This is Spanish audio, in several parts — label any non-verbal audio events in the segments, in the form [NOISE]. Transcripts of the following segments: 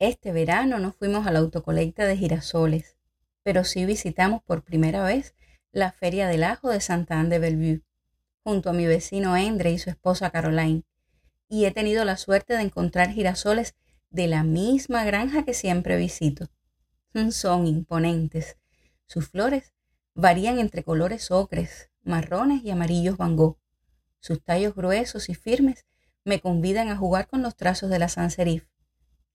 Este verano no fuimos a la autocolecta de girasoles, pero sí visitamos por primera vez la Feria del Ajo de Santa Anne de Bellevue, junto a mi vecino Endre y su esposa Caroline, y he tenido la suerte de encontrar girasoles de la misma granja que siempre visito. [LAUGHS] Son imponentes. Sus flores varían entre colores ocres, marrones y amarillos Van Sus tallos gruesos y firmes me convidan a jugar con los trazos de la sans.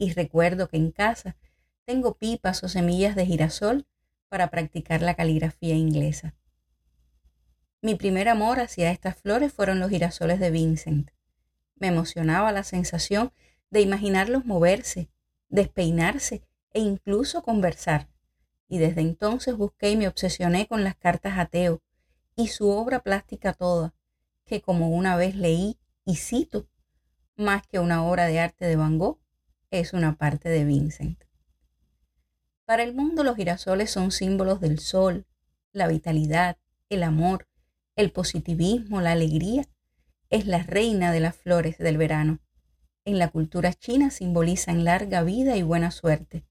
Y recuerdo que en casa tengo pipas o semillas de girasol para practicar la caligrafía inglesa. Mi primer amor hacia estas flores fueron los girasoles de Vincent. Me emocionaba la sensación de imaginarlos moverse, despeinarse e incluso conversar. Y desde entonces busqué y me obsesioné con las cartas ateo y su obra plástica toda, que como una vez leí y cito, más que una obra de arte de Van Gogh, es una parte de Vincent. Para el mundo los girasoles son símbolos del sol, la vitalidad, el amor, el positivismo, la alegría. Es la reina de las flores del verano en la cultura china simbolizan larga vida y buena suerte,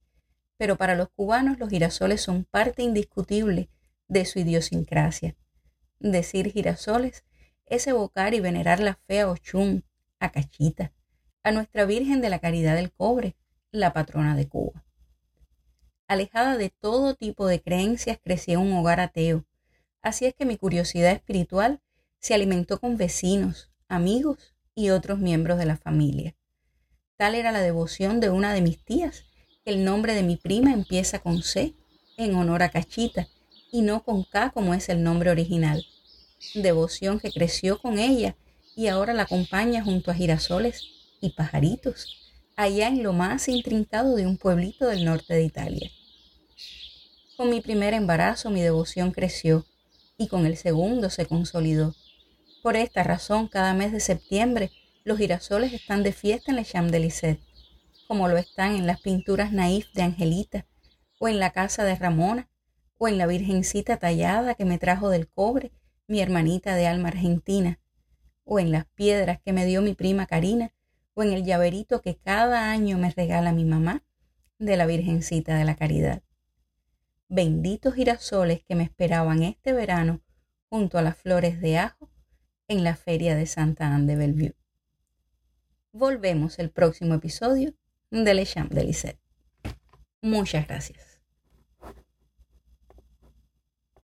pero para los cubanos los girasoles son parte indiscutible de su idiosincrasia. Decir girasoles es evocar y venerar la fe a Ochun, a Cachita, a nuestra Virgen de la Caridad del Cobre, la patrona de Cuba. Alejada de todo tipo de creencias, crecí en un hogar ateo, así es que mi curiosidad espiritual se alimentó con vecinos, amigos y otros miembros de la familia. Tal era la devoción de una de mis tías. El nombre de mi prima empieza con C, en honor a Cachita, y no con K como es el nombre original. Devoción que creció con ella y ahora la acompaña junto a girasoles y pajaritos, allá en lo más intrincado de un pueblito del norte de Italia. Con mi primer embarazo mi devoción creció y con el segundo se consolidó. Por esta razón, cada mes de septiembre los girasoles están de fiesta en la Champs-Élysées, como lo están en las pinturas naif de Angelita, o en la casa de Ramona, o en la virgencita tallada que me trajo del cobre mi hermanita de alma argentina, o en las piedras que me dio mi prima Karina, o en el llaverito que cada año me regala mi mamá de la Virgencita de la Caridad. Benditos girasoles que me esperaban este verano junto a las flores de ajo en la feria de Santa Anne de Bellevue. Volvemos el próximo episodio de Le Champ de Lisette. Muchas gracias.